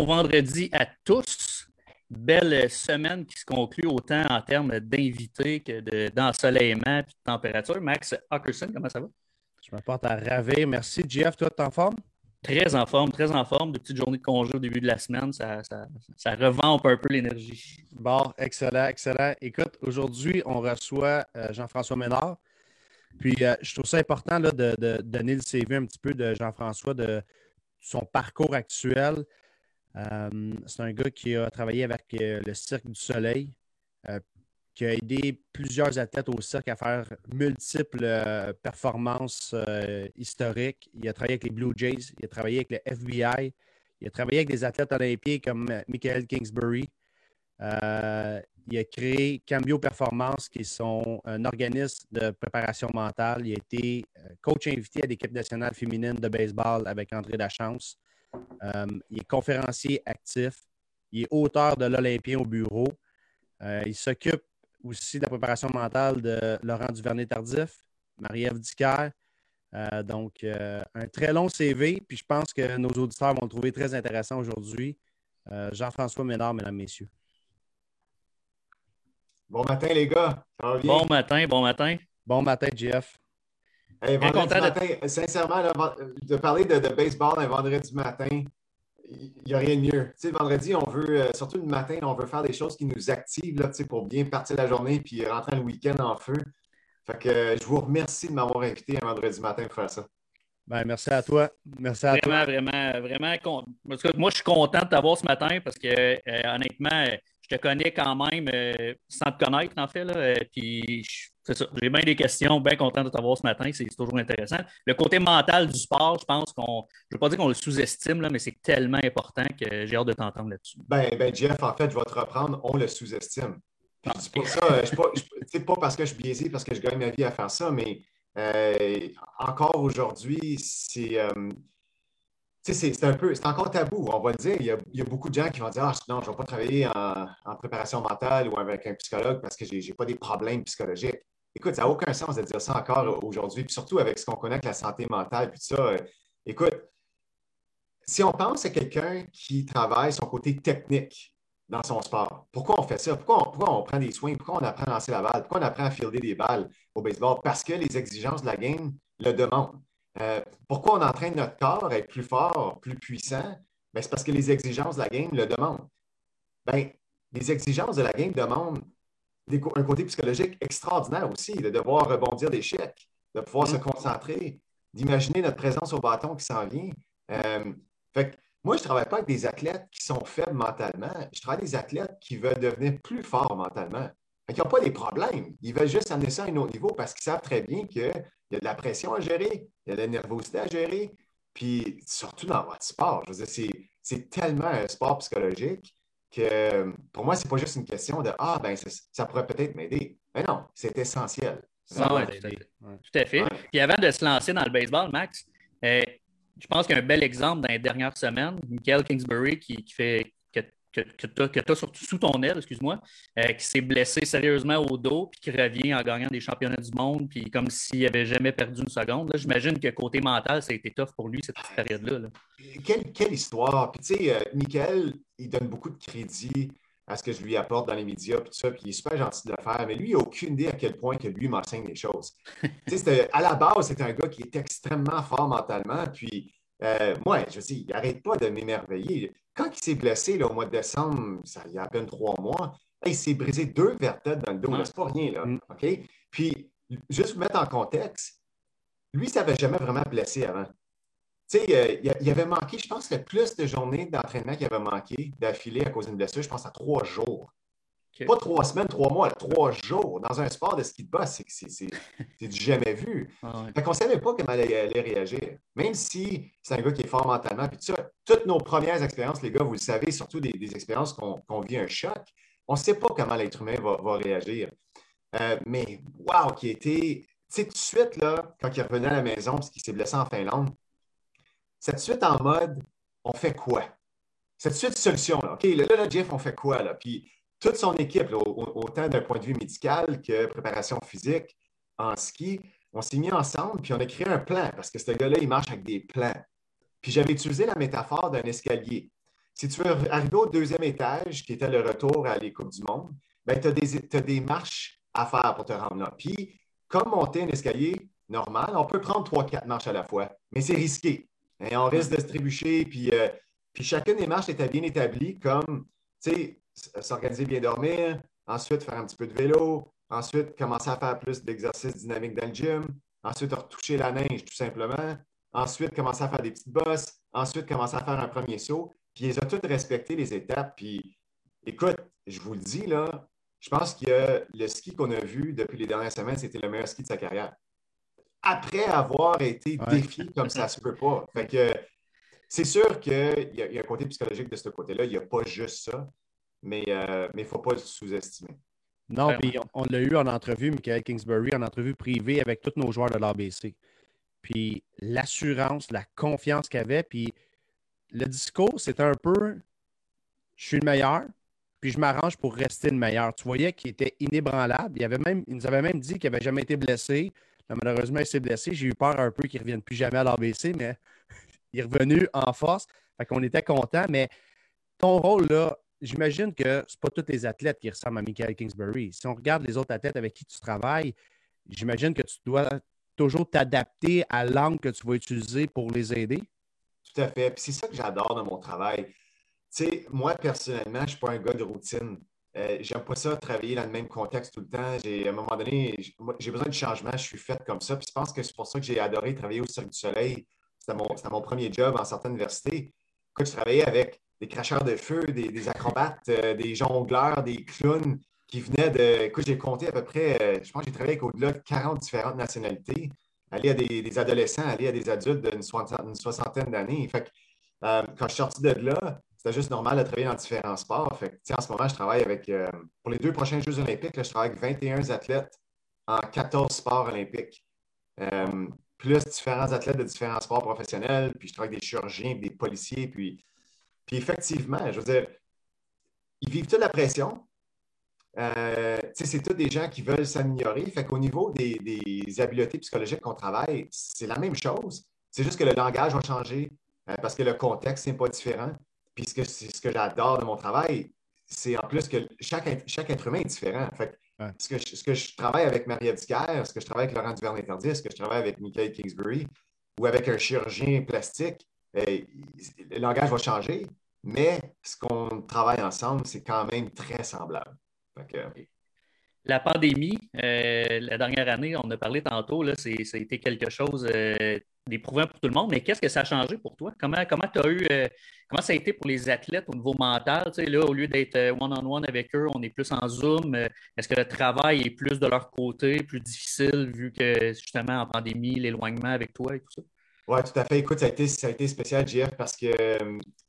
Bon vendredi à tous. Belle semaine qui se conclut autant en termes d'invités que d'ensoleillement et de température. Max Hawkerson, comment ça va? Je me porte à ravir. Merci, Jeff. Toi, tu en forme? Très en forme, très en forme. De petites journées de congé au début de la semaine, ça, ça, ça revampe un peu l'énergie. Bon, excellent, excellent. Écoute, aujourd'hui, on reçoit euh, Jean-François Ménard. Puis, euh, je trouve ça important de, de, donner le CV un petit peu de Jean-François, de son parcours actuel. Euh, c'est un gars qui a travaillé avec euh, le Cirque du Soleil, euh, qui a aidé plusieurs athlètes au cirque à faire multiples performances historiques. Il a travaillé avec les Blue Jays, il a travaillé avec le FBI, il a travaillé avec des athlètes olympiques comme Michael Kingsbury. il a créé Cambio Performance, qui sont un organisme de préparation mentale. Il a été coach invité à l'équipe nationale féminine de baseball avec André Lachance. Euh, il est conférencier actif. Il est auteur de l'Olympien au bureau. Euh, il s'occupe aussi de la préparation mentale de Laurent Duvernay-Tardif, Marie-Ève Dicker. Euh, donc, un très long CV, puis je pense que nos auditeurs vont le trouver très intéressant aujourd'hui. Jean-François Ménard, mesdames, messieurs. Bon matin, les gars. Bon matin, bon matin. Bon matin, Jeff sincèrement, de parler de, baseball un vendredi matin, il n'y a rien de mieux. le vendredi, on veut, euh, surtout le matin, on veut faire des choses qui nous activent là, pour bien partir la journée et rentrer le week-end en feu. Fait que, euh, je vous remercie de m'avoir invité un vendredi matin pour faire ça. Ben, merci à toi. Merci à vraiment, Vraiment, vraiment, vraiment. Moi, je suis content de t'avoir ce matin parce que, euh, honnêtement, je te connais quand même sans te connaître, en fait. Là, puis, c'est ça. J'ai bien des questions, bien content de t'avoir ce matin. C'est toujours intéressant. Le côté mental du sport, je pense qu'on. Je ne veux pas dire qu'on le sous-estime, mais c'est tellement important que j'ai hâte de t'entendre là-dessus. Ben, ben, Jeff, en fait, je vais te reprendre. On le sous-estime. C'est pour ça, je pas, pas parce que je suis biaisé, parce que je gagne ma vie à faire ça, mais euh, encore aujourd'hui, c'est. Euh, c'est un peu, c'est encore tabou, on va le dire. Il y, a, beaucoup de gens qui vont dire Ah, non, je ne vais pas travailler en, en, préparation mentale ou avec un psychologue parce que je n'ai pas des problèmes psychologiques. Écoute, ça n'a aucun sens de dire ça encore aujourd'hui, puis surtout avec ce qu'on connaît avec la santé mentale, puis ça. Euh, écoute, si on pense à quelqu'un qui travaille son côté technique dans son sport, pourquoi on fait ça? Pourquoi on, prend des soins? Pourquoi on apprend à lancer la balle? Pourquoi on apprend à fielder des balles au baseball? Parce que les exigences de la game le demandent. Euh, pourquoi on entraîne notre corps à être plus fort, plus puissant? Ben, c'est parce que les exigences de la game le demandent. Ben, les exigences de la game demandent un côté psychologique extraordinaire aussi, de devoir rebondir des chèques, de pouvoir se mm. concentrer, d'imaginer notre présence au bâton qui s'en vient. Euh, fait moi, je ne travaille pas avec des athlètes qui sont faibles mentalement. Je travaille avec des athlètes qui veulent devenir plus forts mentalement. Fait n'ont pas des problèmes. Ils veulent juste amener ça à un autre niveau parce qu'ils savent très bien qu'il y a de la pression à gérer, il y a de la nervosité à gérer. Puis surtout dans votre sport, je veux dire, c'est tellement un sport psychologique que pour moi, ce n'est pas juste une question de Ah, ben, ça, pourrait peut-être m'aider. Mais non, c'est essentiel. tout à fait. Puis avant de se lancer dans le baseball, Max, euh, je pense qu'il y a un bel exemple dans les dernières semaines. Michael Kingsbury qui, fait que, tu as sous ton aile, excuse-moi, euh, qui s'est blessé sérieusement au dos, puis qui revient en gagnant des championnats du monde, puis comme s'il n'avait jamais perdu une seconde. J'imagine que côté mental, ça a été tough pour lui cette période-là. Quelle, histoire! Puis tu sais, euh, Michael, il donne beaucoup de crédit à ce que je lui apporte dans les médias, puis tout ça, puis il est super gentil de le faire, mais lui, il n'a aucune idée à quel point que lui m'enseigne des choses. à la base, c'est un gars qui est extrêmement fort mentalement, puis euh, moi, je dis, il n'arrête pas de m'émerveiller. Quand il s'est blessé là, au mois de décembre, ça, il y a à peine trois mois, il s'est brisé deux vertèbres dans le dos. C'est pas rien, là. Mm. OK? Puis, juste vous mettre en contexte, lui, il ne s'avait jamais vraiment blessé avant. Tu sais, euh, il avait manqué, je pense, le plus de journées d'entraînement qu'il avait manqué d'affilée à cause d'une blessure, je pense à trois jours. Pas trois semaines, trois mois, trois jours. Dans un sport de ski de boss, c'est du jamais vu. Ah qu'on ne savait pas comment elle allait réagir. Même si c'est un gars qui est fort mentalement. Puis ça, toutes nos premières expériences, les gars, vous le savez, surtout des, expériences qu'on vit un choc, on ne sait pas comment l'être humain va, réagir. Euh, mais wow, qui était. Tu sais, tout de suite, là, quand il revenait à la maison parce qu'il s'est blessé en Finlande, c'est tout de suite en mode on fait quoi? C'est tout de suite solution. Là. OK, là, là, Jeff, on fait quoi? Là? Puis toute son équipe, autant d'un point de vue médical que préparation physique en ski, on s'est mis ensemble puis on a créé un plan parce que ce gars-là, il marche avec des plans. Puis j'avais utilisé la métaphore d'un escalier. si tu veux arriver au deuxième étage, qui était le retour à les Coupes du Monde, ben, tu as, des marches à faire pour te rendre là. Puis, comme monter un escalier normal, on peut prendre trois, quatre marches à la fois, mais c'est risqué. Et on risque de se trébucher, puis, euh, puis chacune des marches était bien établie comme, tu sais, s'organiser bien dormir, ensuite faire un petit peu de vélo, ensuite commencer à faire plus d'exercices dynamiques dans le gym, ensuite retoucher la neige tout simplement, ensuite commencer à faire des petites bosses, ensuite commencer à faire un premier saut. Puis ils ont toutes respecté les étapes. Puis écoute, je vous le dis, là, je pense que le ski qu'on a vu depuis les dernières semaines, c'était le meilleur ski de sa carrière. Après avoir été défié comme ça se peut pas. Fait que c'est sûr qu'il y, a un côté psychologique de ce côté-là. Il n'y a pas juste ça, mais euh, il ne faut pas le sous-estimer. Non, puis on, l'a eu en entrevue, Michael Kingsbury, en entrevue privée avec tous nos joueurs de l'ABC. Puis l'assurance, la confiance qu'il avait, puis le discours, c'était un peu je suis le meilleur, puis je m'arrange pour rester le meilleur. Tu voyais qu'il était inébranlable. Il, avait même, il nous avait même dit qu'il n'avait jamais été blessé. malheureusement, il s'est blessé. J'ai eu peur un peu qu'il ne revienne plus jamais à l'ABC, mais il est revenu en force. Fait qu'on était content. Mais ton rôle, là, j'imagine que ce pas tous les athlètes qui ressemblent à Michael Kingsbury. Si on regarde les autres athlètes avec qui tu travailles, j'imagine que tu dois toujours t'adapter à l'angle que tu vas utiliser pour les aider. Tout à fait. Puis c'est ça que j'adore dans mon travail. Tu sais, moi, personnellement, je ne suis pas un gars de routine. Euh, j'aime pas ça travailler dans le même contexte tout le temps. À un moment donné, j'ai besoin de changement. Je suis fait comme ça. Puis je pense que c'est pour ça que j'ai adoré travailler au Cirque du Soleil. C'était mon, mon, premier job en certaines universités. Quand je travaillais avec des cracheurs de feu, des, acrobates, euh, des jongleurs, des clowns qui venaient de. Écoute, j'ai compté à peu près, euh, je pense que j'ai travaillé avec au-delà de 40 différentes nationalités, aller à des, adolescents, aller à des adultes d'une soixantaine, d'années. Fait euh, quand je suis sorti de là, c'était juste normal de travailler dans différents sports. Fait en ce moment, je travaille avec, pour les deux prochains Jeux olympiques, je travaille avec 21 athlètes en 14 sports olympiques. plus différents athlètes de différents sports professionnels, puis je travaille avec des chirurgiens, des policiers, puis puis effectivement, je veux dire, ils vivent toute la pression. Euh, c'est tous des gens qui veulent s'améliorer. Fait qu'au niveau des, habiletés psychologiques qu'on travaille, c'est la même chose. C'est juste que le langage va changer euh, parce que le contexte n'est pas différent. Puis ce que, ce que j'adore de mon travail, c'est en plus que chaque, chaque être humain est différent. Fait ce, que je, ce, que je, travaille avec Maria Dicker, ce que je travaille avec Laurent Duvernay-Tardis, ce que je travaille avec Michael Kingsbury ou avec un chirurgien plastique, euh, le langage va changer, mais ce qu'on travaille ensemble, c'est quand même très semblable. La pandémie, euh, la dernière année, on a parlé tantôt, là, ça a été quelque chose euh, d'éprouvant pour tout le monde, mais qu'est-ce que ça a changé pour toi? Comment, comment, as eu, comment ça a été pour les athlètes au niveau mental? là, au lieu d'être one-on-one avec eux, on est plus en Zoom. Est-ce que le travail est plus de leur côté, plus difficile, vu que justement en pandémie, l'éloignement avec toi et tout ça? Oui, tout à fait. Écoute, ça a été, ça a été spécial, JF, parce que,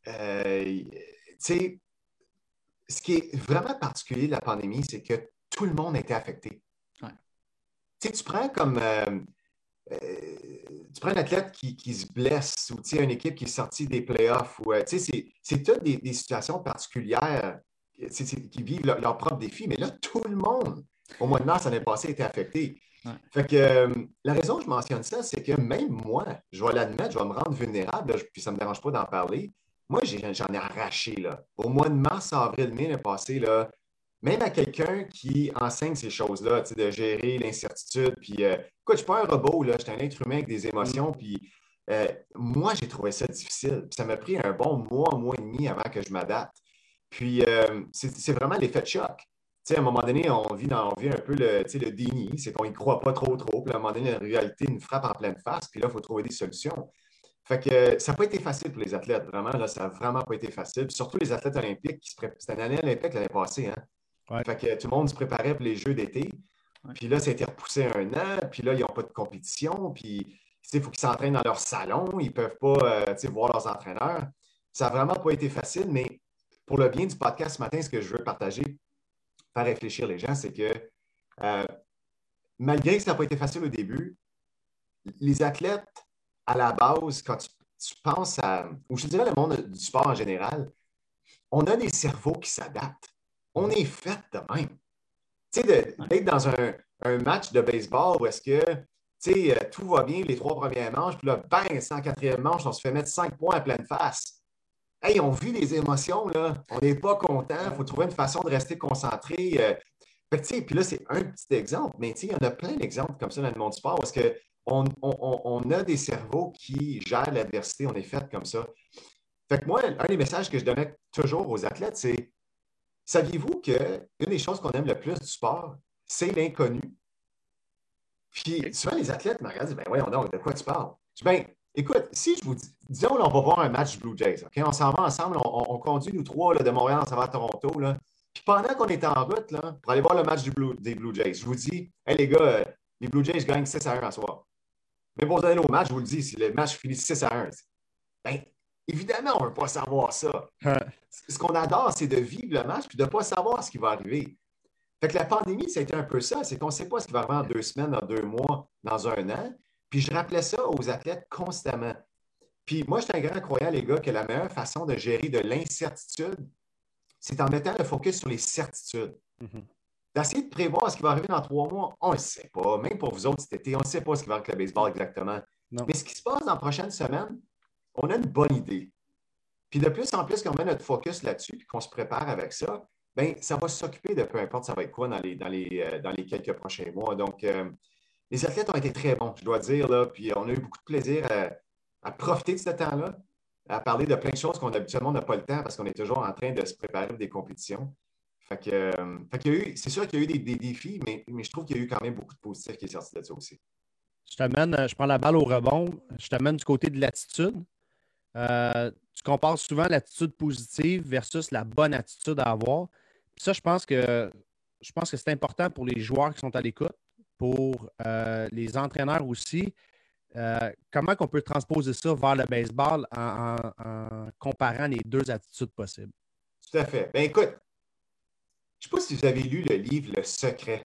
euh, tu sais, ce qui est vraiment particulier de la pandémie, c'est que tout le monde a été affecté. Tu sais, tu prends comme. Euh, euh, tu prends un athlète qui, se blesse ou tu sais, une équipe qui est sortie des playoffs. Ou, tu sais, c'est toutes des, situations particulières qui vivent leur propres défis. Mais là, tout le monde, au mois de mars l'année passée, a été affecté. Fait que euh, la raison que je mentionne ça, c'est que même moi, je vais l'admettre, je vais me rendre vulnérable, puis ça ne me dérange pas d'en parler. Moi, j'en ai, arraché. Là. Au mois de mars, avril, mai, l'année passée, là, même à quelqu'un qui enseigne ces choses-là, de gérer l'incertitude, puis euh, écoute, je ne suis pas un robot, là, je suis un être humain avec des émotions, mm. puis euh, moi, j'ai trouvé ça difficile. ça m'a pris un bon mois, mois et demi avant que je m'adapte. Puis c'est vraiment l'effet de choc à un moment donné, on vit, dans, on vit un peu le, le déni, c'est qu'on n'y croit pas trop, trop. Puis à un moment donné, la réalité nous frappe en pleine face, puis là, il faut trouver des solutions. Fait que ça n'a pas été facile pour les athlètes, vraiment, là, ça n'a vraiment pas été facile. surtout les athlètes olympiques qui se. C'était une année olympique l'année passée, hein? Fait que tout le monde se préparait pour les Jeux d'été. Puis là, ça a été repoussé un an, puis là, ils n'ont pas de compétition, puis il faut qu'ils s'entraînent dans leur salon, ils ne peuvent pas euh, voir leurs entraîneurs. Ça n'a vraiment pas été facile, mais pour le bien du podcast ce matin, ce que je veux partager faire réfléchir les gens, c'est que euh, malgré que ça n'a pas été facile au début, les athlètes, à la base, quand tu, penses à, ou je dirais le monde du sport en général, on a des cerveaux qui s'adaptent. On est fait de même. Tu sais, d'être dans un, match de baseball où est-ce que tu sais, euh, tout va bien les trois premières manches, puis là, bang, 104e manche, on se fait mettre cinq points à pleine face. Hey, on vit des émotions, là. On n'est pas content. Il faut trouver une façon de rester concentré. Euh. puis là, c'est un petit exemple, mais il y en a plein d'exemples comme ça dans le monde du sport parce qu'on on, a des cerveaux qui gèrent l'adversité. On est fait comme ça. Fait que moi, un des messages que je donnais toujours aux athlètes, c'est saviez-vous qu'une des choses qu'on aime le plus du sport, c'est l'inconnu? Puis souvent, les athlètes me regardent Ben voyons donc, de quoi tu parles? Je dis Ben, écoute, si je vous dis, disons, on va voir un match Blue Jays, OK? On s'en va ensemble, on, conduit nous trois là, de Montréal, on s'en va à Toronto. Là. Puis pendant qu'on est en route là, pour aller voir le match des Blue Jays, je vous dis Hey les gars, euh, les Blue Jays gagnent 6 à 1 à soir. Mais pour vous aller au match, je vous le dis, si le match finit 6 à 1, ben, Évidemment, on ne veut pas savoir ça. ce qu'on adore, c'est de vivre le match et de ne pas savoir ce qui va arriver. Fait que la pandémie, c'était un peu ça. C'est qu'on ne sait pas ce qui va arriver en deux semaines, dans deux mois, dans un an. Puis je rappelais ça aux athlètes constamment. Puis moi, je suis un grand croyant, les gars, que la meilleure façon de gérer de l'incertitude, c'est en mettant le focus sur les certitudes. Mm-hmm. D'essayer de prévoir ce qui va arriver dans trois mois, on ne sait pas. Même pour vous autres cet été, on ne sait pas ce qui va arriver avec le baseball exactement. Mais ce qui se passe dans la prochaine semaine, on a une bonne idée. Puis de plus en plus qu'on met notre focus là-dessus et qu'on se prépare avec ça, bien, ça va s'occuper de peu importe ça va être quoi dans les, dans les, euh, dans les quelques prochains mois. Donc, euh, les athlètes ont été très bons, je dois dire, là, puis on a eu beaucoup de plaisir à, profiter de ce temps-là, à parler de plein de choses qu'on habituellement n'a pas le temps parce qu'on est toujours en train de se préparer pour des compétitions. Fait que, euh, c'est sûr qu'il y a eu des, défis, mais, mais, je trouve qu'il y a eu quand même beaucoup de positifs qui est sorti de ça aussi. Je t'amène, je prends la balle au rebond, je t'amène du côté de l'attitude. Euh, tu compares souvent l'attitude positive versus la bonne attitude à avoir. ça, je pense que je pense que c'est important pour les joueurs qui sont à l'écoute, pour euh, les entraîneurs aussi. Euh, comment on peut transposer ça vers le baseball en, comparant les deux attitudes possibles? Tout à fait. Ben écoute, je ne sais pas si vous avez lu le livre Le Secret,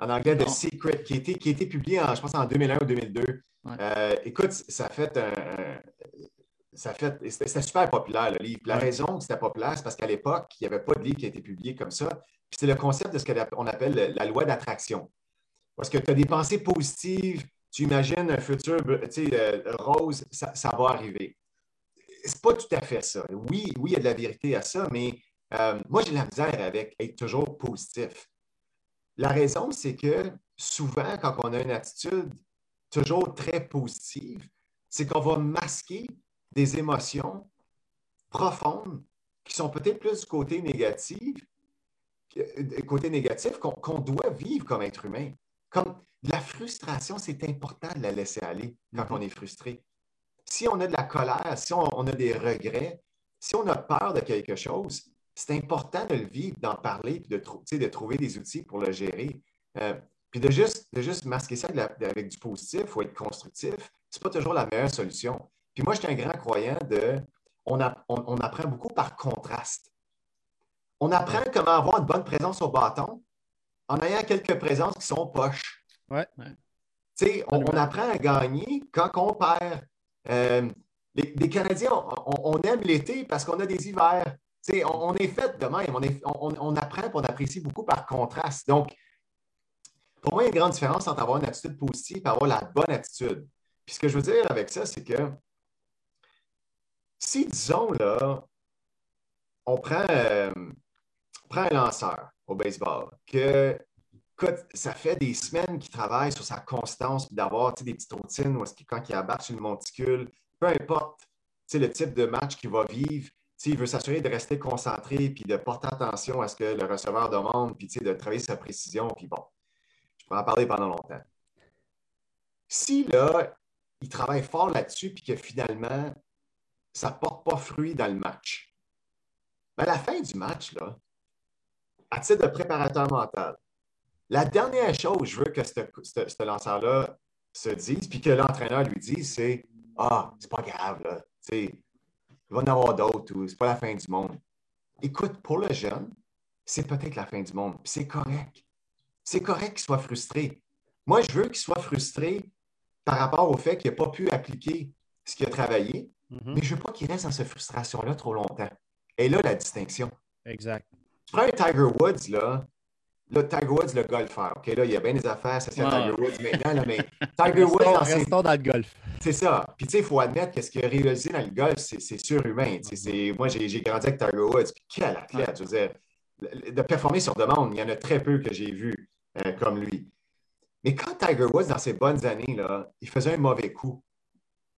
en anglais The Secret, qui a été, qui publié, en, je pense, en 2001 ou 2002. Euh, écoute, ça fait un, ça fait, c'était super populaire, le livre. La raison que c'était populaire, c'est parce qu'à l'époque, il n'y avait pas de livre qui a été publié comme ça. Puis c'est le concept de ce qu'on appelle la loi d'attraction. Parce que tu as des pensées positives, tu imagines un futur euh, rose, ça, va arriver. C'est pas tout à fait ça. Oui, oui, il y a de la vérité à ça, mais euh, moi, j'ai la misère avec être toujours positif. La raison, c'est que souvent, quand on a une attitude toujours très positive, c'est qu'on va masquer des émotions profondes qui sont peut-être plus du côté négatif, euh, côté négatif qu'on doit vivre comme être humain. Comme la frustration, c'est important de la laisser aller quand on est frustré. Si on a de la colère, si on, a des regrets, si on a peur de quelque chose, c'est important de le vivre, d'en parler, puis de, de, trouver des outils pour le gérer. Euh, puis de juste, de juste masquer ça avec du positif ou être constructif, ce n'est pas toujours la meilleure solution. Puis moi, je suis un grand croyant de. On, on, apprend beaucoup par contraste. On apprend comment avoir une bonne présence au bâton en ayant quelques présences qui sont poches. Ouais. On, on, apprend à gagner quand on perd. Euh, les, Canadiens, on, aime l'été parce qu'on a des hivers. On, est fait de même. On, apprend et on apprécie beaucoup par contraste. Donc, pour moi, il y a une grande différence entre avoir une attitude positive et avoir la bonne attitude. Puis ce que je veux dire avec ça, c'est que si, disons, là, on prend, euh, un lanceur au baseball, que ça fait des semaines qu'il travaille sur sa constance, d'avoir des petites routines où quand il abat sur le monticule, peu importe le type de match qu'il va vivre, il veut s'assurer de rester concentré, puis de porter attention à ce que le receveur demande, puis de travailler sa précision, puis bon, je pourrais en parler pendant longtemps. Si là, il travaille fort là-dessus, puis que finalement, ça ne porte pas fruit dans le match. Mais à la fin du match, là, à titre de préparateur mental, la dernière chose que je veux que ce lanceur-là se dise, puis que l'entraîneur lui dise, c'est Ah, c'est pas grave, là. Il va en avoir d'autres ou c'est pas la fin du monde. Écoute, pour le jeune, c'est peut-être la fin du monde. C'est correct. C'est correct qu'il soit frustré. Moi, je veux qu'il soit frustré par rapport au fait qu'il n'a pas pu appliquer ce qu'il a travaillé, Mm-hmm. Mais je ne veux pas qu'il reste dans cette frustration-là trop longtemps. Et là, la distinction. Exact. Tu prends un Tiger Woods, là. Là, Tiger Woods, le golfeur. OK, là, il y a bien des affaires associées à Tiger Woods maintenant, là, mais Tiger Woods. Dans ses... dans le golf. C'est ça. Puis, tu sais, il faut admettre que ce qu'il a réalisé dans le golf, c'est surhumain. Moi, j'ai grandi avec Tiger Woods. Puis, quel athlète! Je veux dire, de performer sur demande, il y en a très peu que j'ai vu euh, comme lui. Mais quand Tiger Woods, dans ses bonnes années, là, il faisait un mauvais coup,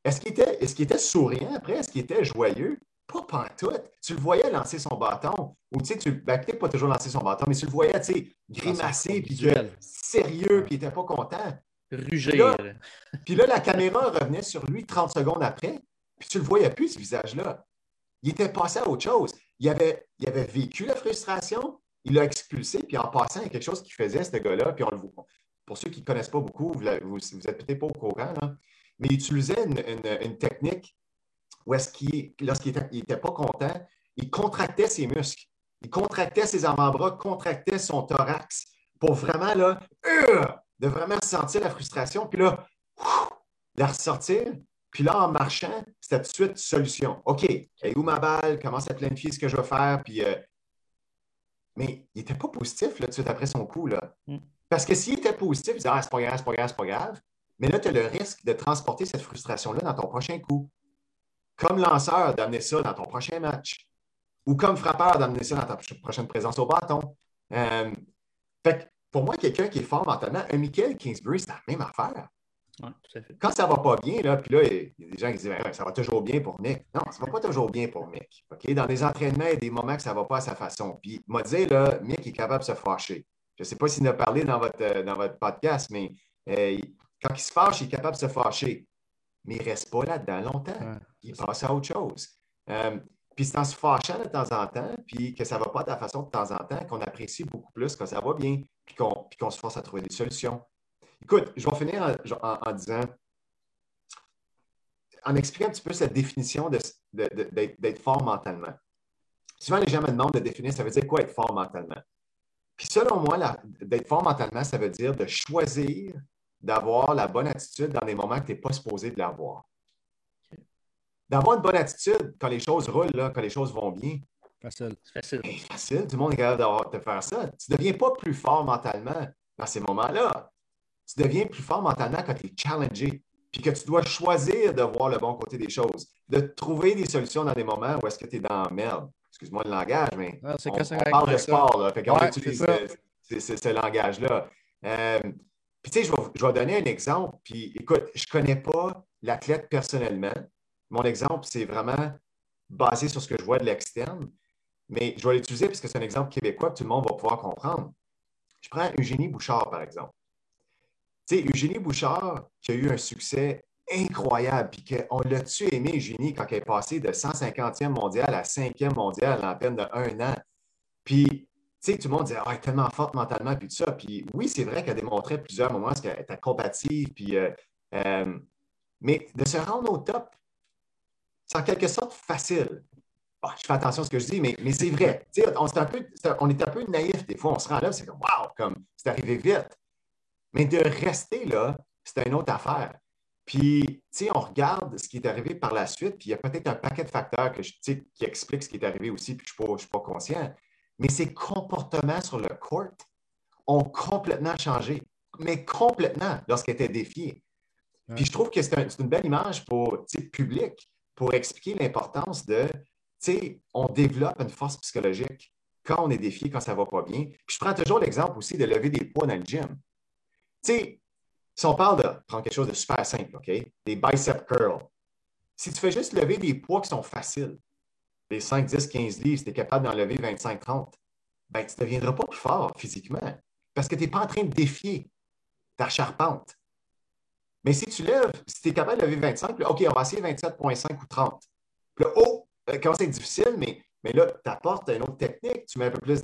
est-ce qu'il était, est était, souriant après? Est-ce qu'il était joyeux? Pas pantoute. Tu le voyais lancer son bâton. Ou tu sais, tu ben, peut-être pas toujours lancer son bâton, mais tu le voyais, tu sais, grimacer, puis sérieux, puis il n'était pas content. Rugir. Puis là, la caméra revenait sur lui 30 secondes après, puis tu le voyais plus, ce visage-là. Il était passé à autre chose. Il avait, il avait vécu la frustration, il l'a expulsé, puis en passant, il y a quelque chose qu'il faisait, ce gars-là, puis on le voit. Pour ceux qui ne connaissent pas beaucoup, vous n'êtes peut-être pas au courant, mais il utilisait une, technique où est-ce qu'il, lorsqu'il n'était pas content, il contractait ses muscles. Il contractait ses avant-bras, contractait son thorax pour vraiment, là, euh, de vraiment sentir la frustration, puis là, de la ressortir. Puis là, en marchant, c'était tout de suite solution. OK, où ma balle? Commence à planifier ce que je vais faire? Puis, euh, Mais il n'était pas positif là, tout de suite après son coup. Là. Mm. Parce que s'il était positif, il disait Ah, c'est pas grave, c'est pas grave, c'est pas grave. Mais là, tu as le risque de transporter cette frustration-là dans ton prochain coup. Comme lanceur, d'amener ça dans ton prochain match. Ou comme frappeur, d'amener ça dans ta prochaine présence au bâton. Euh, fait pour moi, quelqu'un qui est fort mentalement, un Michael Kingsbury, c'est la même affaire. Quand ça ne va pas bien, là, puis là, il y a des gens qui disent ça va toujours bien pour Mick. Non, ça ne va pas toujours bien pour Mick. Dans les entraînements, il y a des moments que ça ne va pas à sa façon. Puis, il m'a dit, là, Mick est capable de se fâcher. Je ne sais pas s'il en a parlé dans votre, euh, dans votre podcast, mais euh, quand il se fâche, il est capable de se fâcher. Mais il ne reste pas là-dedans longtemps. il passe à autre chose. Euh, puis c'est en se fâchant de temps en temps, puis que ça ne va pas de la façon de temps en temps, qu'on apprécie beaucoup plus quand ça va bien, puis qu'on se force à trouver des solutions. Écoute, je vais finir en, disant, en expliquant un petit peu cette définition d'être fort mentalement. Souvent, les gens me demandent de définir, ça veut dire quoi être fort mentalement? Puis selon moi, d'être fort mentalement, ça veut dire de choisir d'avoir la bonne attitude dans des moments que tu n'es pas supposé de l'avoir. D'avoir une bonne attitude quand les choses roulent, là, quand les choses vont bien. Facile. Facile. Ben, facile. Tout le monde est capable de faire ça. Tu ne deviens pas plus fort mentalement dans ces moments-là tu deviens plus fort mentalement quand tu es challengé, puis que tu dois choisir de voir le bon côté des choses, de trouver des solutions dans des moments où est-ce que tu es dans la merde. Excuse-moi le langage, mais on, parle de sport, là, fait qu'on utilise ce, langage-là. Euh, puis tu sais, je vais, je vais, donner un exemple, puis écoute, je ne connais pas l'athlète personnellement. Mon exemple, c'est vraiment basé sur ce que je vois de l'externe, mais je vais l'utiliser parce que c'est un exemple québécois que tout le monde va pouvoir comprendre. Je prends Eugénie Bouchard, par exemple. Tu sais, Eugénie Bouchard, qui a eu un succès incroyable, puis qu'on l'a-tu aimé, Eugénie, quand elle est passée de 150e mondial à 5e mondial en peine de un an? Puis, tu sais, tout le monde disait, ah, elle est tellement forte mentalement, puis tout ça. Puis oui, c'est vrai qu'elle démontré plusieurs moments qu'elle était combative, puis, euh, euh, mais de se rendre au top, c'est en quelque sorte facile. Ah, je fais attention à ce que je dis, mais, mais c'est vrai. On, est un peu, on est un peu naïf des fois. On se rend là, c'est comme, wow, comme c'est arrivé vite. Mais de rester là, c'est une autre affaire. Puis, tu sais, on regarde ce qui est arrivé par la suite, puis il y a peut-être un paquet de facteurs que je, qui expliquent ce qui est arrivé aussi, puis je ne suis, pas conscient. Mais ses comportements sur le court ont complètement changé, mais complètement lorsqu'elle était défiée. Puis je trouve que c'est une belle image pour le public pour expliquer l'importance de, tu sais, on développe une force psychologique quand on est défié, quand ça ne va pas bien. Puis je prends toujours l'exemple aussi de lever des poids dans le gym. Tu sais, si on parle de prendre quelque chose de super simple, OK? Des bicep curls. Si tu fais juste lever des poids qui sont faciles, les 5, 10, 15 livres, si tu es capable d'en lever 25, 30, ben, tu ne deviendras pas plus fort physiquement parce que tu n'es pas en train de défier ta charpente. Mais si tu lèves, si tu es capable de lever 25, OK, on va essayer 27,5 ou 30. Puis là, oh, quand c'est difficile, mais, mais là, tu apportes une autre technique, tu mets un peu plus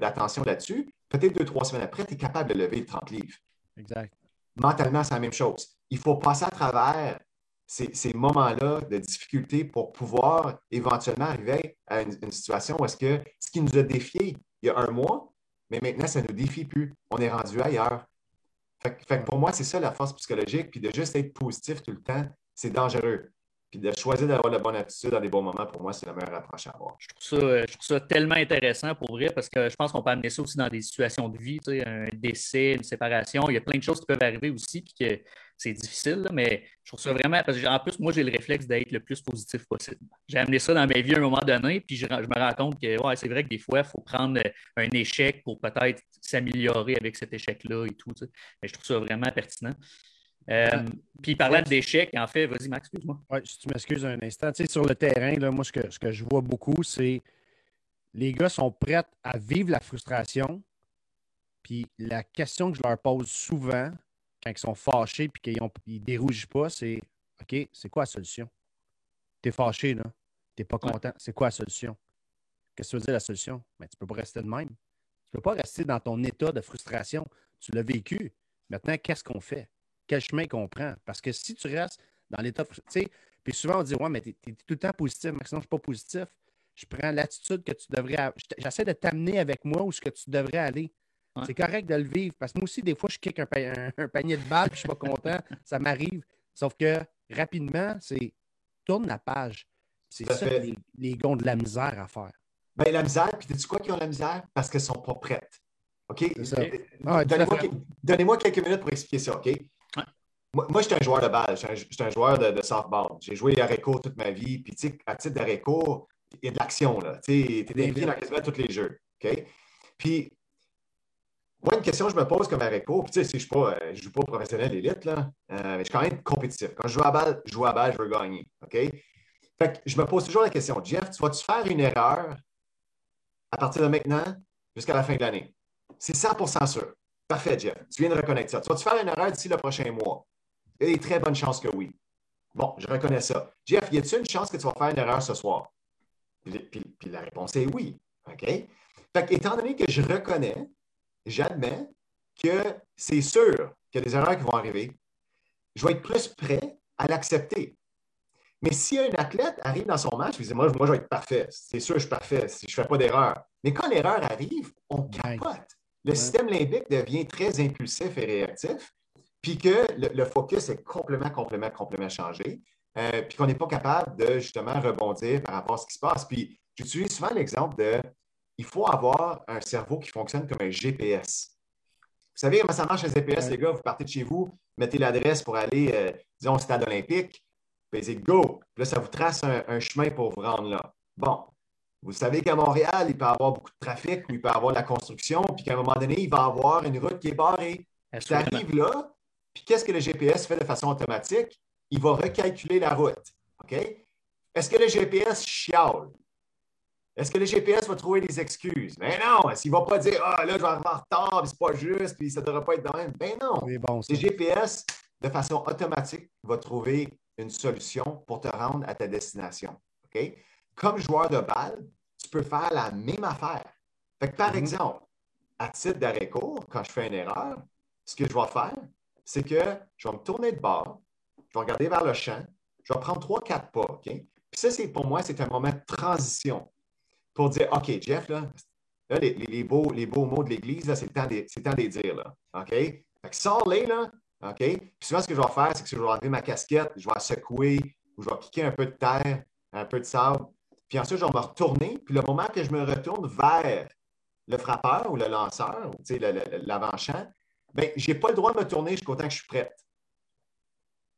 d'attention là-dessus. Peut-être deux, trois semaines après, tu es capable de lever 30 livres. Exact. Mentalement, c'est la même chose. Il faut passer à travers ces, moments-là de difficulté pour pouvoir éventuellement arriver à une, situation où est-ce que ce qui nous a défié il y a un mois, mais maintenant, ça ne nous défie plus. On est rendu ailleurs. Fait, pour moi, c'est ça la force psychologique. Puis de juste être positif tout le temps, c'est dangereux. Puis de choisir d'avoir la bonne attitude dans les bons moments, pour moi, c'est la meilleure approche à avoir. Je trouve ça, euh, je trouve ça tellement intéressant pour vrai parce que je pense qu'on peut amener ça aussi dans des situations de vie, un décès, une séparation. Il y a plein de choses qui peuvent arriver aussi, puis que c'est difficile, mais je trouve ça vraiment. Parce que, en plus, moi, j'ai le réflexe d'être le plus positif possible. J'ai amené ça dans ma vie à un moment donné, puis je, me rends compte que ouais, c'est vrai que des fois, il faut prendre un échec pour peut-être s'améliorer avec cet échec-là et tout. Mais je trouve ça vraiment pertinent. Euh, puis parlant d'échecs, en fait, vas-y, Max, excuse-moi. Oui, si tu m'excuses un instant. Tu sais, sur le terrain, là, moi, ce que, ce que je vois beaucoup, c'est les gars sont prêts à vivre la frustration. Puis la question que je leur pose souvent, quand ils sont fâchés et qu'ils ne dérougent pas, c'est OK, c'est quoi la solution? Tu es fâché, là. Tu n'es pas content. C'est quoi la solution? Qu'est-ce que veut dire la solution? Mais ben, tu ne peux pas rester de même. Tu ne peux pas rester dans ton état de frustration. Tu l'as vécu. Maintenant, qu'est-ce qu'on fait? Quel chemin qu'on prend. Parce que si tu restes dans l'état, tu sais, puis souvent on dit Ouais, mais tu es, tout le temps positif, mais sinon je ne suis pas positif. Je prends l'attitude que tu devrais. J'essaie de t'amener avec moi où ce que tu devrais aller. C'est correct de le vivre. Parce que moi aussi, des fois, je kick un, panier de balles, puis je ne suis pas content. ça m'arrive. Sauf que rapidement, c'est tourne la page. C'est ça, les, ont de la misère à faire. Ben, la misère, puis tu sais quoi qui ont la misère? Parce qu'elles ne sont pas prêtes. OK? Ah, donnez-moi quelques minutes pour expliquer ça, OK? Moi, moi j'étais un joueur de balle, j'étais un, joueur de, softball. J'ai joué à Réco toute ma vie. Puis, tu sais, à titre d'arrêt il y a de l'action, là. Tu es invité dans quasiment tous les jeux. OK? Puis, moi, une question que je me pose comme arrêt puis tu sais, si je ne euh, joue pas professionnel élite, là, euh, mais je suis quand même compétitif. Quand je joue à balle, je joue à balle, je veux gagner. OK? Fait que je me pose toujours la question, Jeff, tu vas-tu faire une erreur à partir de maintenant jusqu'à la fin de l'année? C'est 100% sûr. Parfait, Jeff. Tu viens de reconnaître ça. Tu vas-tu faire une erreur d'ici le prochain mois? Il y a des très bonnes chances que oui. Bon, je reconnais ça. Jeff, y a-t-il une chance que tu vas faire une erreur ce soir? Puis, la réponse est oui. OK? Fait étant donné que je reconnais, j'admets que c'est sûr qu'il y a des erreurs qui vont arriver, je vais être plus prêt à l'accepter. Mais si un athlète arrive dans son match, il dit moi, moi, je vais être parfait. C'est sûr, je suis parfait si je ne fais pas d'erreur. Mais quand l'erreur arrive, on capote. Le système limbique devient très impulsif et réactif puis que le, focus est complètement, complètement, complètement changé, euh, puis qu'on n'est pas capable de justement rebondir par rapport à ce qui se passe. Puis j'utilise souvent l'exemple de il faut avoir un cerveau qui fonctionne comme un GPS. Vous savez comment ça marche un GPS, les gars? Vous partez de chez vous, mettez l'adresse pour aller, euh, disons, au stade olympique, puis dites go. Puis là, ça vous trace un, chemin pour vous rendre là. Bon, vous savez qu'à Montréal, il peut y avoir beaucoup de trafic, il peut y avoir de la construction, puis qu'à un moment donné, il va y avoir une route qui est barrée. Tu arrives là, puis qu'est-ce que le GPS fait de façon automatique? Il va recalculer la route. OK? Est-ce que le GPS chiale? Est-ce que le GPS va trouver des excuses? Ben non, il ne va pas dire Ah, là, je vais arriver en retard, puis c'est pas juste, puis ça ne devrait pas être de même. Ben non. le GPS, de façon automatique, va trouver une solution pour te rendre à ta destination. OK? Comme joueur de balle, tu peux faire la même affaire. Fait que, par mm-hmm. exemple, à titre d'arrêt court, quand je fais une erreur, ce que je vais faire, c'est que je vais me tourner de bord, je vais regarder vers le champ, je vais prendre trois, quatre pas. OK? Puis ça, c'est pour moi, c'est un moment de transition pour dire OK, Jeff, là, les, beaux, les beaux mots de l'Église, c'est le temps de les dire. Là, OK? Fait que sors-les, là. OK? Puis souvent, ce que je vais faire, c'est que je vais enlever ma casquette, je vais secouer, ou je vais piquer un peu de terre, un peu de sable. Puis ensuite, je vais me retourner. Puis le moment que je me retourne vers le frappeur ou le lanceur, ou l'avant-champ, bien, je n'ai pas le droit de me tourner jusqu'au temps que je suis prête.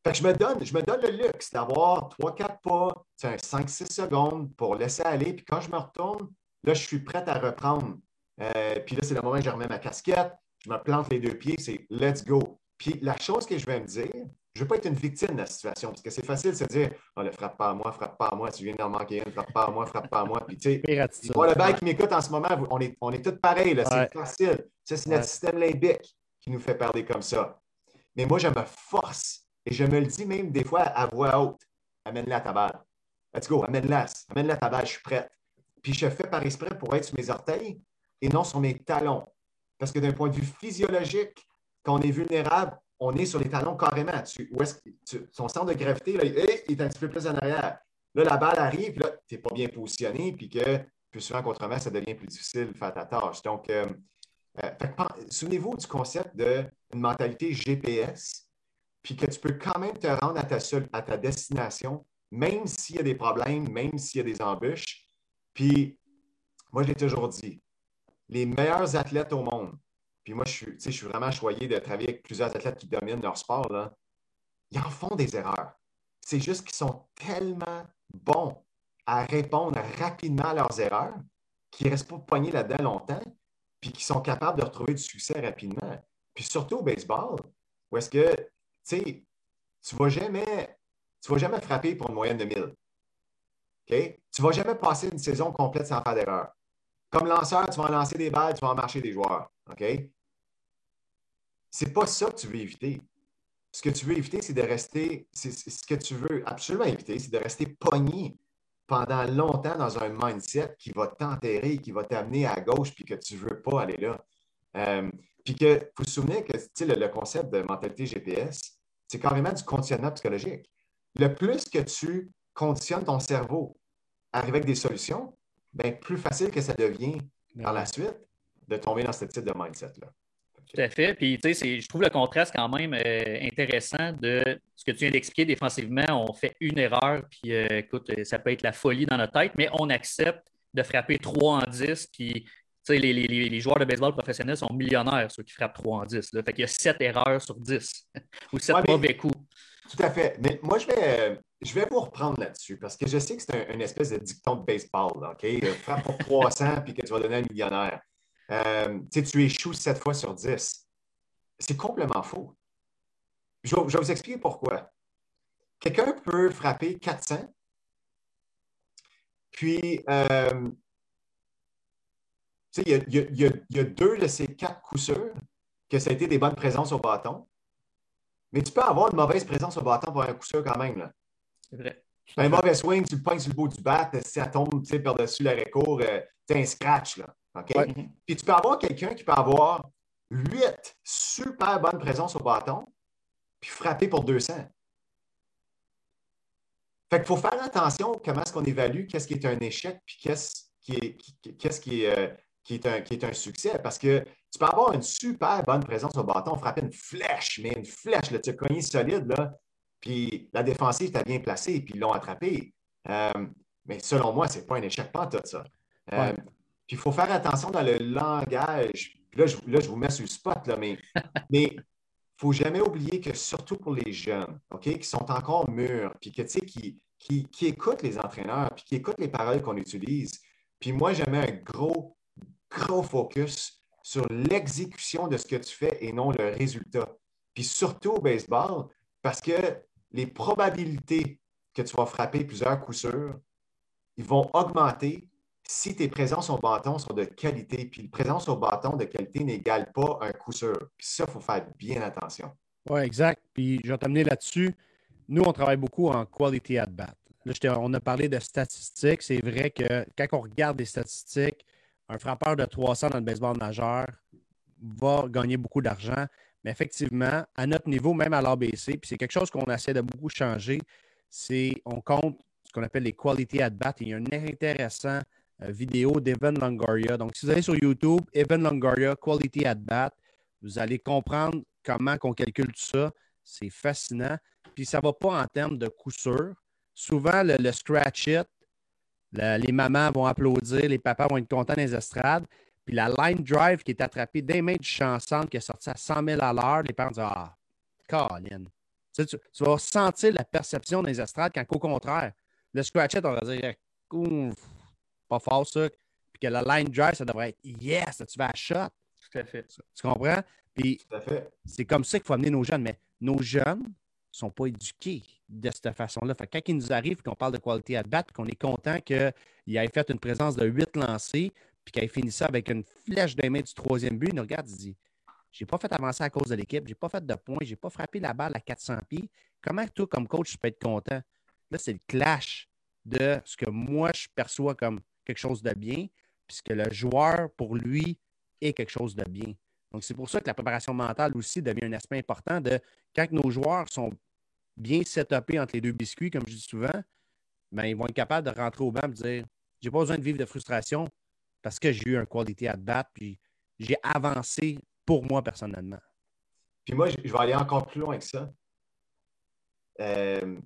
Fait que je me donne, je me donne le luxe d'avoir 3-4 pas, 5-6 secondes pour laisser aller. Puis quand je me retourne, là, je suis prête à reprendre. Euh, puis là, c'est le moment où je remets ma casquette, je me plante les deux pieds, c'est let's go. Puis la chose que je vais me dire, je ne veux pas être une victime de la situation, parce que c'est facile de se dire oh, le frappe pas à moi, frappe pas à moi, tu viens d'en manquer une, frappe pas à moi, frappe pas à moi. Puis tu sais, le bail qui m'écoute en ce moment, on est, on est tous pareils, c'est facile. Ça, c'est notre système limbique qui nous fait parler comme ça. Mais moi, je me force et je me le dis même des fois à voix haute. Amène-la à ta balle. Let's go, amène-la. Amène-la à ta balle, je suis prête. Puis je fais par esprit pour être sur mes orteils et non sur mes talons. Parce que d'un point de vue physiologique, quand on est vulnérable, on est sur les talons carrément. Tu, où est son centre de gravité là, est un petit peu plus en arrière. Là, la balle arrive, puis là, tu n'es pas bien positionné, puis que plus souvent qu'autrement, ça devient plus difficile de faire ta tâche. Donc, euh, euh, souvenez-vous du concept d'une mentalité GPS, puis que tu peux quand même te rendre à ta, à ta destination même s'il y a des problèmes, même s'il y a des embûches. Puis, moi, je l'ai toujours dit, les meilleurs athlètes au monde, puis moi, je suis, je suis vraiment choyé de travailler avec plusieurs athlètes qui dominent leur sport, là, ils en font des erreurs. C'est juste qu'ils sont tellement bons à répondre rapidement à leurs erreurs qu'ils ne restent pas poignés là-dedans longtemps, puis qu'ils sont capables de retrouver du succès rapidement. Puis surtout au baseball, où est-ce que, tu sais, tu vas jamais, tu vas jamais frapper pour une moyenne de 1000. OK? Tu vas jamais passer une saison complète sans faire d'erreur. Comme lanceur, tu vas en lancer des balles, tu vas en marcher des joueurs. OK? C'est pas ça que tu veux éviter. Ce que tu veux éviter, c'est de rester, c'est ce que tu veux absolument éviter, c'est de rester pogné pendant longtemps dans un mindset qui va t'enterrer, qui va t'amener à gauche, puis que tu ne veux pas aller là. Euh, puis que, vous vous souvenez que le, le concept de mentalité GPS, c'est carrément du conditionnement psychologique. Le plus que tu conditionnes ton cerveau à arriver avec des solutions, bien, plus facile que ça devient par la suite de tomber dans ce type de mindset-là. Tout à fait. Puis, tu sais, je trouve le contraste quand même euh, intéressant de ce que tu viens d'expliquer défensivement. On fait une erreur, puis euh, écoute, ça peut être la folie dans notre tête, mais on accepte de frapper 3 en 10, puis les, les, les, joueurs de baseball professionnels sont millionnaires, ceux qui frappent 3 en 10. Là. Fait qu'il y a 7 erreurs sur 10 ou 7 mauvais coups. Tout à fait. Mais moi, je vais, je vais vous reprendre là-dessus parce que je sais que c'est une espèce de dicton de baseball. OK? Frappe pour 300 puis que tu vas donner un millionnaire. Euh, tu échoues 7 fois sur 10. C'est complètement faux. Je, vais vous expliquer pourquoi. Quelqu'un peut frapper 400, puis euh, il y, a, deux de ces quatre coups sûrs que ça a été des bonnes présences au bâton. Mais tu peux avoir une mauvaise présence au bâton pour un coup sûr quand même. C'est vrai. Un mauvais swing, tu le pognes sur le bout du bat, si ça tombe par-dessus l'arrêt court, euh, tu un scratch. Là, Puis tu peux avoir quelqu'un qui peut avoir huit super bonnes présences au bâton, puis frapper pour 200. Fait qu'il faut faire attention comment est-ce qu'on évalue qu'est-ce qui est un échec, puis qu'est-ce qui est, qu'est-ce qui est euh, qui est, un, qui est un succès parce que tu peux avoir une super bonne présence au bâton, frapper une flèche, mais une flèche, là, tu as cogné solide, là, puis la défensive t'a bien placé, puis ils l'ont attrapé. Euh, mais selon moi, ce n'est pas un échec, pas tout ça. Euh, puis il faut faire attention dans le langage. là, je, là, je vous mets sur le spot, là, mais il ne faut jamais oublier que surtout pour les jeunes, OK, qui sont encore mûrs, puis que, qui, qui, qui écoutent les entraîneurs, puis qui écoutent les paroles qu'on utilise. Puis moi, j'aimais un gros gros focus sur l'exécution de ce que tu fais et non le résultat. Puis surtout au baseball, parce que les probabilités que tu vas frapper plusieurs coups sûrs, ils vont augmenter si tes présences au bâton sont de qualité. Puis une présence au bâton de qualité n'égale pas un coup sûr. Puis ça, il faut faire bien attention. Oui, exact. Puis je vais t'amener là-dessus. Nous, on travaille beaucoup en quality at bat. Là, on a parlé de statistiques. C'est vrai que quand on regarde les statistiques, un frappeur de 300 dans le baseball majeur va gagner beaucoup d'argent. Mais effectivement, à notre niveau, même à l'ABC, puis c'est quelque chose qu'on essaie de beaucoup changer, c'est on compte ce qu'on appelle les quality at bat. Il y a une intéressant vidéo d'Evan Longoria. Donc, si vous allez sur YouTube, Evan Longoria, quality at bat, vous allez comprendre comment on calcule tout ça. C'est fascinant. Puis ça ne va pas en termes de coup sûr. Souvent, le scratch it, les mamans vont applaudir, les papas vont être contents des estrades. Puis la line drive qui est attrapée d'un main du chanson qui est sortie à 100 000 à l'heure, les parents disent Ah, Colin. Tu, vas sentir la perception des estrades quand, au contraire, le scratch-it, on va dire pas fort ça. Puis que la line drive, ça devrait être Yes, tu vas à shot? Tout à fait. Tu comprends? Puis c'est comme ça qu'il faut amener nos jeunes. Mais nos jeunes, ne sont pas éduqués de cette façon-là. Fait quand il nous arrive qu'on parle de qualité à bat, qu'on est content qu'il ait fait une présence de huit lancés, puis qu'il ait fini ça avec une flèche d'un mètre du troisième but, il nous regarde, il dit J'ai pas fait avancer à cause de l'équipe, j'ai pas fait de points, j'ai pas frappé la balle à 400 pieds. Comment toi, comme coach, tu peux être content? Là, c'est le clash de ce que moi, je perçois comme quelque chose de bien, puisque le joueur, pour lui, est quelque chose de bien. Donc, c'est pour ça que la préparation mentale aussi devient un aspect important de quand nos joueurs sont bien setupés entre les deux biscuits, comme je dis souvent, ben, ils vont être capables de rentrer au banc et dire j'ai pas besoin de vivre de frustration parce que j'ai eu un quality at bat, puis j'ai avancé pour moi personnellement. Puis moi, je vais aller encore plus loin que ça. Euh,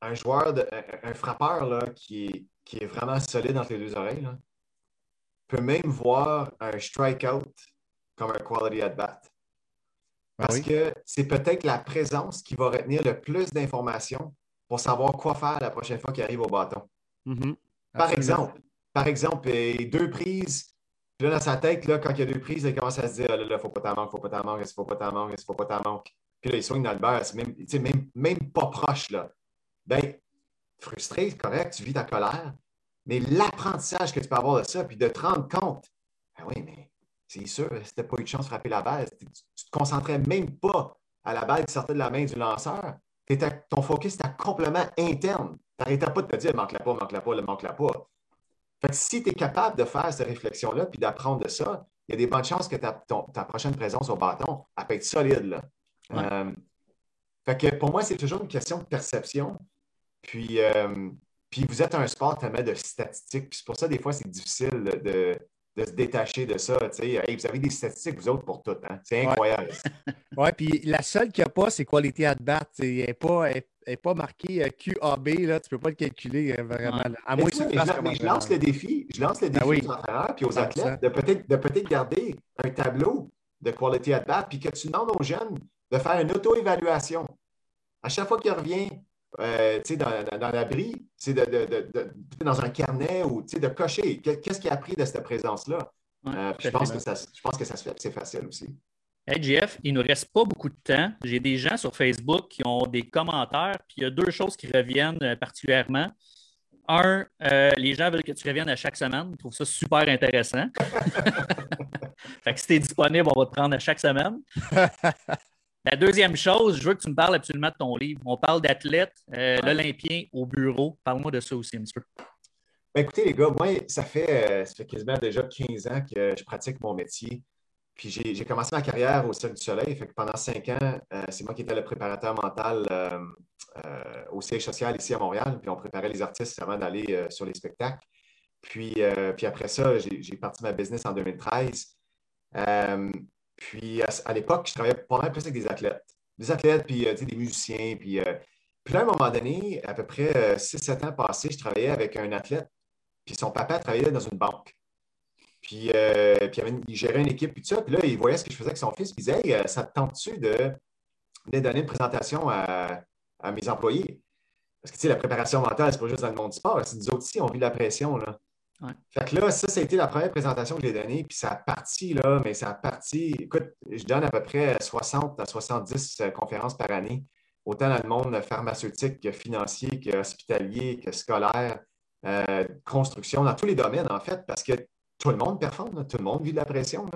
un joueur, de, un, frappeur là, qui, est, qui est vraiment solide entre les deux oreilles peut même voir un strikeout comme un quality at bat. Ben Parce que c'est peut-être la présence qui va retenir le plus d'informations pour savoir quoi faire la prochaine fois qu'il arrive au bâton. Mm-hmm. Par exemple, par exemple, deux prises, là, dans sa tête, là, quand il y a deux prises, il commence à se dire, là, là, faut pas t'en manquer, faut pas t'en manquer, faut pas t'en manquer, faut pas t'en manquer. Puis là, il soigne dans le beurre, c'est même, même, même pas proche, là. Ben, frustré, correct, tu vis ta colère, mais l'apprentissage que tu peux avoir de ça, puis de te rendre compte, ben oui, mais c'est sûr, si tu n'as pas eu de chance de frapper la balle, tu ne te concentrais même pas à la balle qui sortait de la main du lanceur. ton focus était complètement interne. Tu n'arrêtais pas de te dire manque-la pas, manque-la pas, manque-la pas. Fait que si tu es capable de faire cette réflexion-là puis d'apprendre de ça, il y a des bonnes chances que ta, prochaine présence au bâton elle peut être solide. Là. Euh, fait que pour moi, c'est toujours une question de perception. Puis, euh, puis vous êtes un sport tellement de statistiques. Puis c'est pour ça, des fois, c'est difficile de, de se détacher de ça. vous avez des statistiques, vous autres, pour tout. Hein? C'est incroyable. Oui, puis la seule qu'il n'y a pas, c'est qualité at bat. Elle n'est pas, pas marquée euh, QAB. Là. Tu ne peux pas le calculer euh, vraiment. À moins je, lance le défi, je lance le ah défi aux entraîneurs aux athlètes de peut-être peut garder un tableau de quality at bat, puis que tu demandes aux jeunes de faire une auto-évaluation. À chaque fois qu'il revient euh, dans, dans l'abri, c'est de, dans un carnet ou de cocher. Qu'est-ce qu'il a appris de cette présence-là? Euh, je, pense que ça, je pense que ça se fait, c'est facile aussi. Hey Jeff, il ne nous reste pas beaucoup de temps. J'ai des gens sur Facebook qui ont des commentaires, puis il y a deux choses qui reviennent euh, particulièrement. Un, les gens veulent que tu reviennes à chaque semaine. Ils trouvent ça super intéressant. fait que si tu es disponible, on va te prendre à chaque semaine. La deuxième chose, je veux que tu me parles absolument de ton livre. On parle d'athlète, euh, l'Olympien au bureau. Parle-moi de ça aussi un petit peu. Ben, écoutez, les gars, moi, ça fait, euh, ça fait quasiment déjà 15 ans que je pratique mon métier. Puis j'ai commencé ma carrière au Cirque du Soleil. Fait que pendant cinq ans, euh, c'est moi qui étais le préparateur mental au siège social ici à Montréal. Puis on préparait les artistes avant d'aller sur les spectacles. Puis, puis après ça, j'ai parti ma business en 2013. Puis à, l'époque, je travaillais pas mal plus avec des athlètes. Des athlètes, puis euh, des musiciens. Puis, euh, puis là, à un moment donné, à peu près 6-7 euh, ans passés, je travaillais avec un athlète. Puis son papa travaillait dans une banque. Puis, puis il, gérait une équipe, puis tout ça. Puis là, il voyait ce que je faisais avec son fils. Puis il disait Hey, ça te tente-tu de, donner une présentation à, à mes employés? Parce que tu sais, la préparation mentale, c'est pas juste dans le monde du sport. C'est nous autres aussi, on vit la pression. Là. Fait que là, ça, ça a été la première présentation que j'ai donnée, puis ça a parti, là, mais ça a parti. Écoute, je donne à peu près 60 à 70 euh, conférences par année, autant dans le monde pharmaceutique que financier, que hospitalier, que scolaire, euh, construction, dans tous les domaines, en fait, parce que tout le monde performe, tout le monde vit de la pression.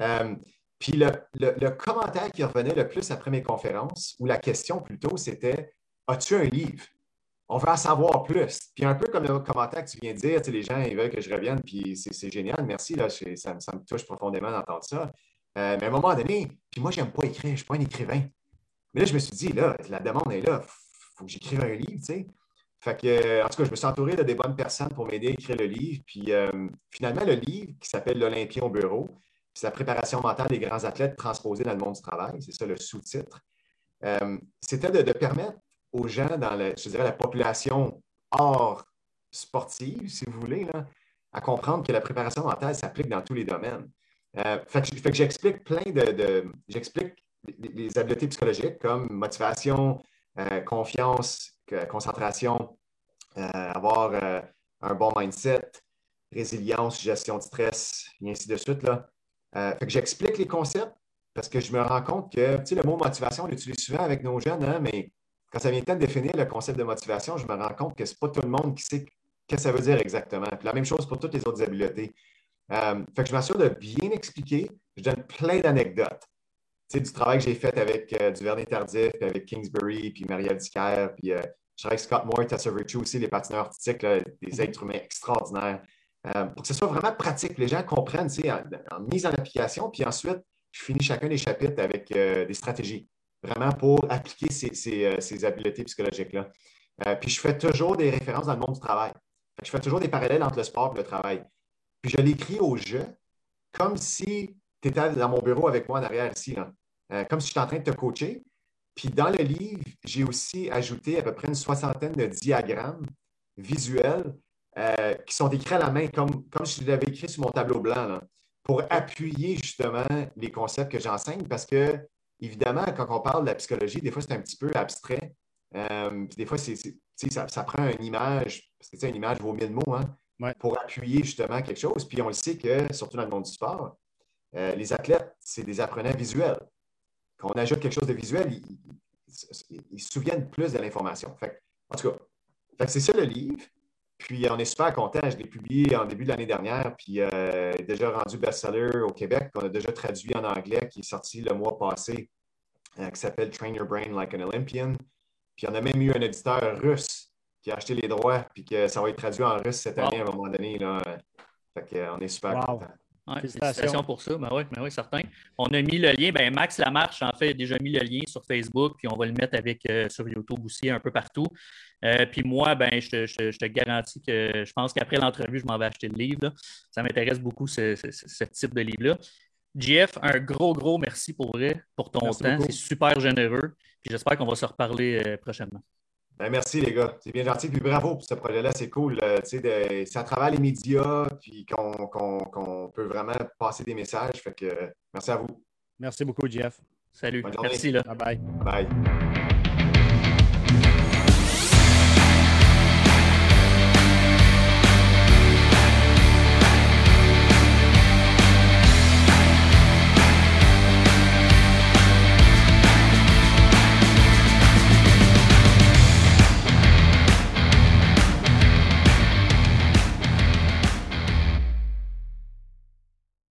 Euh, puis le, le, commentaire qui revenait le plus après mes conférences, ou la question plutôt, c'était As-tu un livre? On veut en savoir plus. Puis un peu comme le commentaire que tu viens de dire, les gens ils veulent que je revienne, puis c'est génial, merci, là, ça, me touche profondément d'entendre ça. Euh, mais à un moment donné, puis moi, je n'aime pas écrire, je ne suis pas un écrivain. Mais là, je me suis dit, là, la demande est là, il faut que j'écrive un livre, tu sais. Fait que, en tout cas, je me suis entouré de des bonnes personnes pour m'aider à écrire le livre. Puis euh, finalement, le livre qui s'appelle L'Olympien au bureau, c'est la préparation mentale des grands athlètes transposés dans le monde du travail. C'est ça le sous-titre. Euh, c'était de, permettre aux gens dans je dirais, la population hors sportive, si vous voulez, à comprendre que la préparation mentale s'applique dans tous les domaines. Euh, fait que, j'explique plein de, j'explique les, habiletés psychologiques comme motivation, euh, confiance, concentration, euh, avoir un bon mindset, résilience, gestion de stress, et ainsi de suite. Là. fait que j'explique les concepts parce que je me rends compte que, le mot motivation, on l'utilise souvent avec nos jeunes, hein, mais quand ça vient de définir le concept de motivation, je me rends compte que ce n'est pas tout le monde qui sait ce que ça veut dire exactement. Puis la même chose pour toutes les autres habiletés. Euh, fait que je m'assure de bien expliquer. Je donne plein d'anecdotes. Tu sais, du travail que j'ai fait avec euh, Duvernay Tardif, puis avec Kingsbury, puis Maria Dicker, puis euh, je travaille avec Scott Moore, Tessa Virtue aussi, les patineurs artistiques, des mm-hmm. êtres humains extraordinaires. Euh, pour que ce soit vraiment pratique, que les gens comprennent, tu sais, en, mise en application, puis ensuite, je finis chacun des chapitres avec des stratégies vraiment pour appliquer ces, euh, habiletés psychologiques-là. Euh, puis je fais toujours des références dans le monde du travail. Je fais toujours des parallèles entre le sport et le travail. Puis je l'écris au jeu comme si tu étais dans mon bureau avec moi en arrière ici. Euh, comme si j'étais en train de te coacher. Puis dans le livre, j'ai aussi ajouté à peu près une soixantaine de diagrammes visuels qui sont écrits à la main, comme, comme je l'avais écrit sur mon tableau blanc, pour appuyer justement les concepts que j'enseigne, parce que, évidemment, quand on parle de la psychologie, des fois, c'est un petit peu abstrait. Euh, des fois, c'est, ça, ça, prend une image, parce que une image vaut mille mots, hein, pour appuyer justement quelque chose. Puis on le sait que, surtout dans le monde du sport, euh, les athlètes, c'est des apprenants visuels. Quand on ajoute quelque chose de visuel, ils, se souviennent plus de l'information. En tout cas, c'est ça le livre. Puis on est super content. Je l'ai publié en début de l'année dernière, puis euh, déjà rendu best-seller au Québec. On a déjà traduit en anglais, qui est sorti le mois passé, euh, qui s'appelle Train Your Brain Like an Olympian. Puis on a même eu un éditeur russe qui a acheté les droits, puis que ça va être traduit en russe cette année à un moment donné. Là. Fait on est super content. Ouais, félicitations pour ça. Ben oui, ben oui, certain. On a mis le lien. Ben Max Lamarche, en fait, a déjà mis le lien sur Facebook, puis on va le mettre avec euh, sur YouTube aussi, un peu partout. Euh, puis moi, ben, je, te garantis que je pense qu'après l'entrevue, je m'en vais acheter le livre. Ça m'intéresse beaucoup, ce, type de livre-là. Jeff, un gros, gros merci pour vrai, pour ton temps. C'est super généreux. Puis j'espère qu'on va se reparler euh, prochainement. Ben, merci, les gars. C'est bien gentil. Puis bravo pour ce projet-là. C'est cool. Euh, c'est à travers les médias puis qu'on peut vraiment passer des messages. Fait que merci à vous. Merci beaucoup, Jeff. Salut. Merci. Là. Bye bye. Bye.